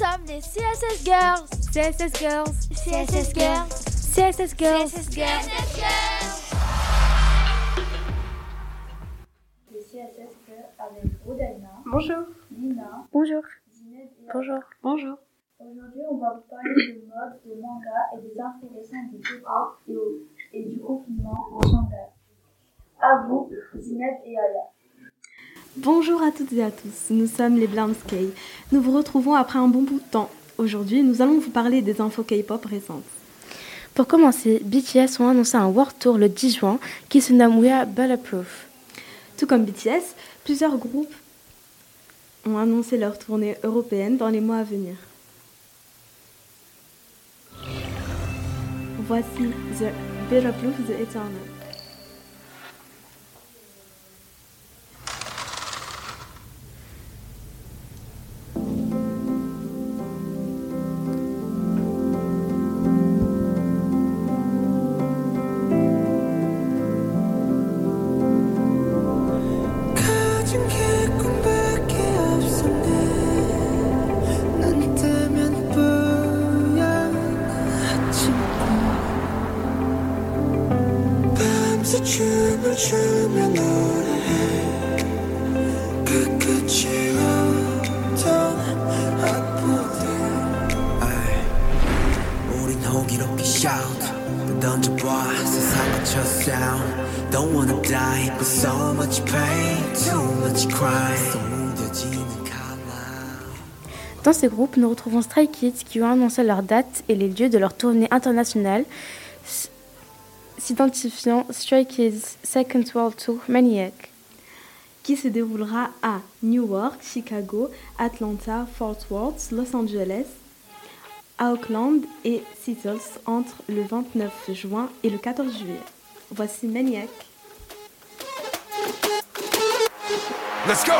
sommes les CSS Girls. CSS Girls. CSS Girls. CSS Girls. CSS Girls. Les CSS Girls avec Rodana, Bonjour. Lina, Bonjour. Bonjour. Bonjour. Aujourd'hui, on va vous parler de mode, de manga et des intéressants du K-pop et, du confinement en Shanghai. À vous, Zineb et Aya. Bonjour à toutes et à tous, nous sommes les Blamskay. Nous vous retrouvons après un bon bout de temps. Aujourd'hui, nous allons vous parler des infos K-pop récentes. Pour commencer, BTS ont annoncé un World Tour le 10 juin qui se nomme We Are Bulletproof. Tout comme BTS, plusieurs groupes ont annoncé leur tournée européenne dans les mois à venir. Voici The Bulletproof The Eternal. 밤새 춤을 추며 노래해 그 끝이 없던 아프들 우린 호기롭게 shout 던져봐 세상 거쳐 sound Don't wanna die but so much pain Too much crying 속 무뎌지는 칼날 Dans ces groupes, nous retrouvons Stray Kids qui ont annoncé leur date et les lieux de leur tournée internationale, s- s'identifiant Stray Kids Second World Tour Maniac. qui se déroulera à Newark, Chicago, Atlanta, Fort Worth, Los Angeles, Auckland et Seattle entre le 29 juin et le 14 juillet. Voici Maniac. Let's go!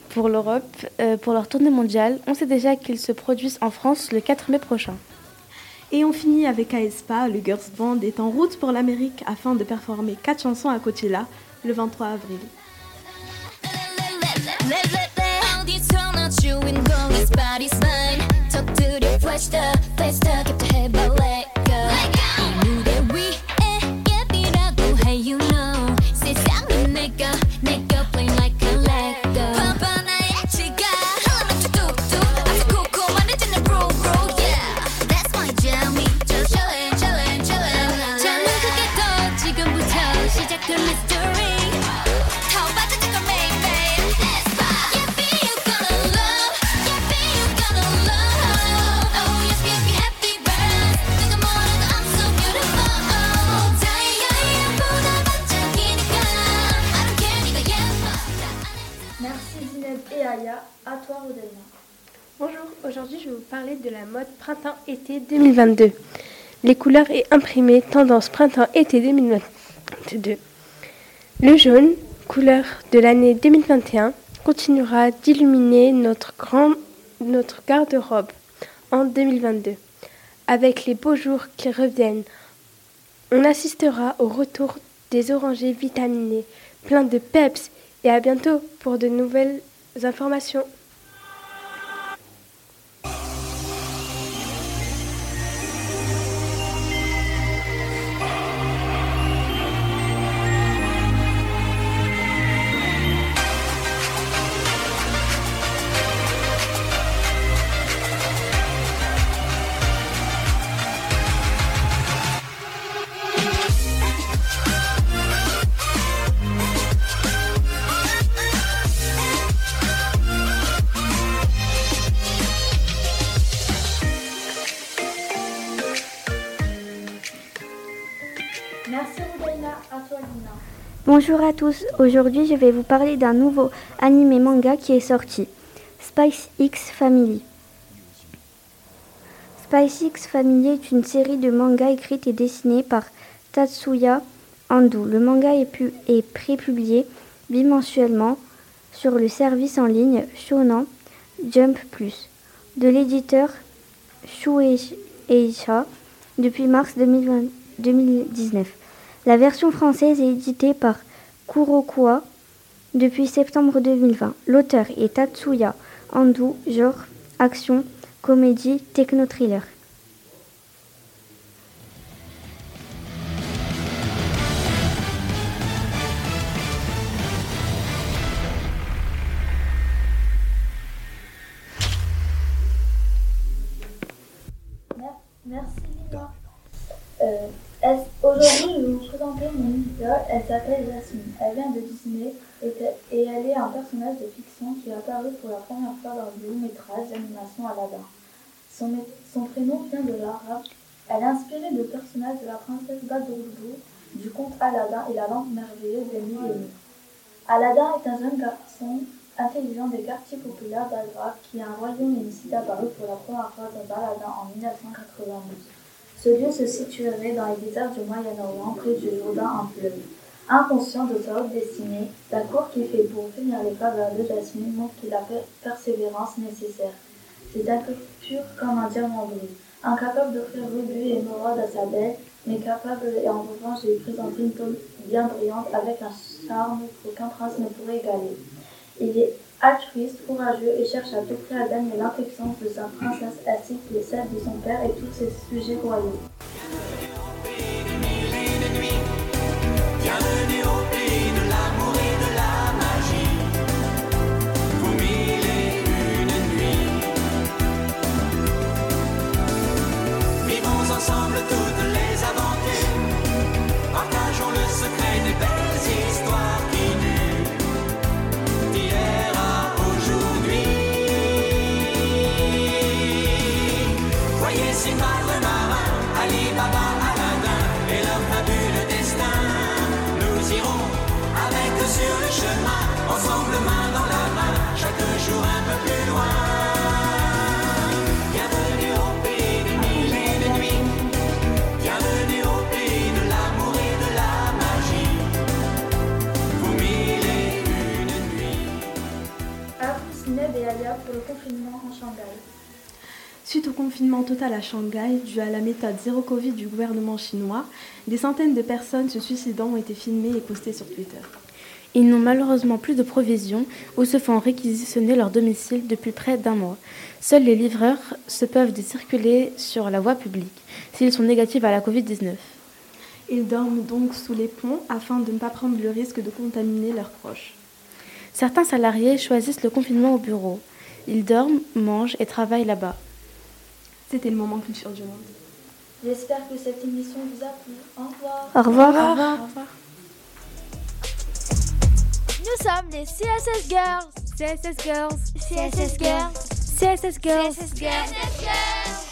pour l'Europe euh, pour leur tournée mondiale. On sait déjà qu'ils se produisent en France le 4 mai prochain. Et on finit avec aespa, le girls band est en route pour l'Amérique afin de performer quatre chansons à Coachella le 23 avril. Aujourd'hui je vais vous parler de la mode printemps-été 2022. Les couleurs et imprimés tendance printemps-été 2022. Le jaune, couleur de l'année 2021, continuera d'illuminer notre, notre garde-robe en 2022. Avec les beaux jours qui reviennent, on assistera au retour des orangers vitaminés, pleins de peps, et à bientôt pour de nouvelles informations. Bonjour à tous, aujourd'hui je vais vous parler d'un nouveau animé manga qui est sorti, Spice X Family. Spice X Family est une série de mangas écrite et dessinée par Tatsuya Ando. Le manga est, pu- est prépublié bimensuellement sur le service en ligne Shonen Jump Plus de l'éditeur Shueisha depuis mars 2020 2019. La version française est éditée par Kurokua depuis septembre 2020. L'auteur est Tatsuya Ando, genre action, comédie, techno-thriller. Merci Lina. Euh, Aujourd'hui, Elle s'appelle Jasmine. Elle vient de Disney et, elle est un personnage de fiction qui est apparu pour la première fois dans le long métrage d'animation Aladdin. Son, prénom vient de l'arabe. Elle est inspirée de personnages de la princesse Badroulou, du conte Aladdin et la lampe merveilleuse des mille. Aladdin est un jeune garçon intelligent des quartiers populaires d'Agra qui est un royaume cité apparu pour la première fois dans Aladdin en 1992. Ce lieu se situerait dans les déserts du Moyen-Orient, près du Jourdain en fleuve. Inconscient de sa haute destinée, la cour qui fait pour finir les faveurs de Jasmine montre qu'il a per- persévérance nécessaire. C'est un peu pur comme un diamant brut, incapable d'offrir rubis et émeraude à sa belle, mais capable et en revanche de lui présenter une tombe bien brillante avec un charme qu'aucun prince ne pourrait égaler. Il est altruiste, courageux et cherche à tout prix à gagner l'affection de sa princesse ainsi que celle de son père et tous ses sujets royaux. Confinement total à Shanghai, dû à la méthode zéro Covid du gouvernement chinois, des centaines de personnes se suicidant ont été filmées et postées sur Twitter. Ils n'ont malheureusement plus de provisions ou se font réquisitionner leur domicile depuis près d'un mois. Seuls les livreurs se peuvent de circuler sur la voie publique s'ils sont négatifs à la Covid-19. Ils dorment donc sous les ponts afin de ne pas prendre le risque de contaminer leurs proches. Certains salariés choisissent le confinement au bureau. Ils dorment, mangent et travaillent là-bas. C'était le moment culture du monde. J'espère que cette émission vous a plu. Au revoir. Au revoir. Au revoir. Nous sommes les CSS Girls. CSS Girls. CSS Girls. CSS Girls. CSS Girls.